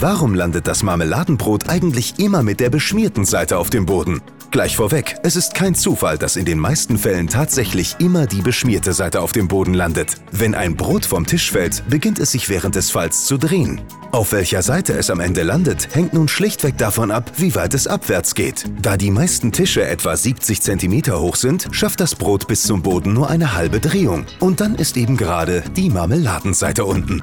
Warum landet das Marmeladenbrot eigentlich immer mit der beschmierten Seite auf dem Boden? Gleich vorweg, es ist kein Zufall, dass in den meisten Fällen tatsächlich immer die beschmierte Seite auf dem Boden landet. Wenn ein Brot vom Tisch fällt, beginnt es sich während des Falls zu drehen. Auf welcher Seite es am Ende landet, hängt nun schlichtweg davon ab, wie weit es abwärts geht. Da die meisten Tische etwa 70 cm hoch sind, schafft das Brot bis zum Boden nur eine halbe Drehung. Und dann ist eben gerade die Marmeladenseite unten.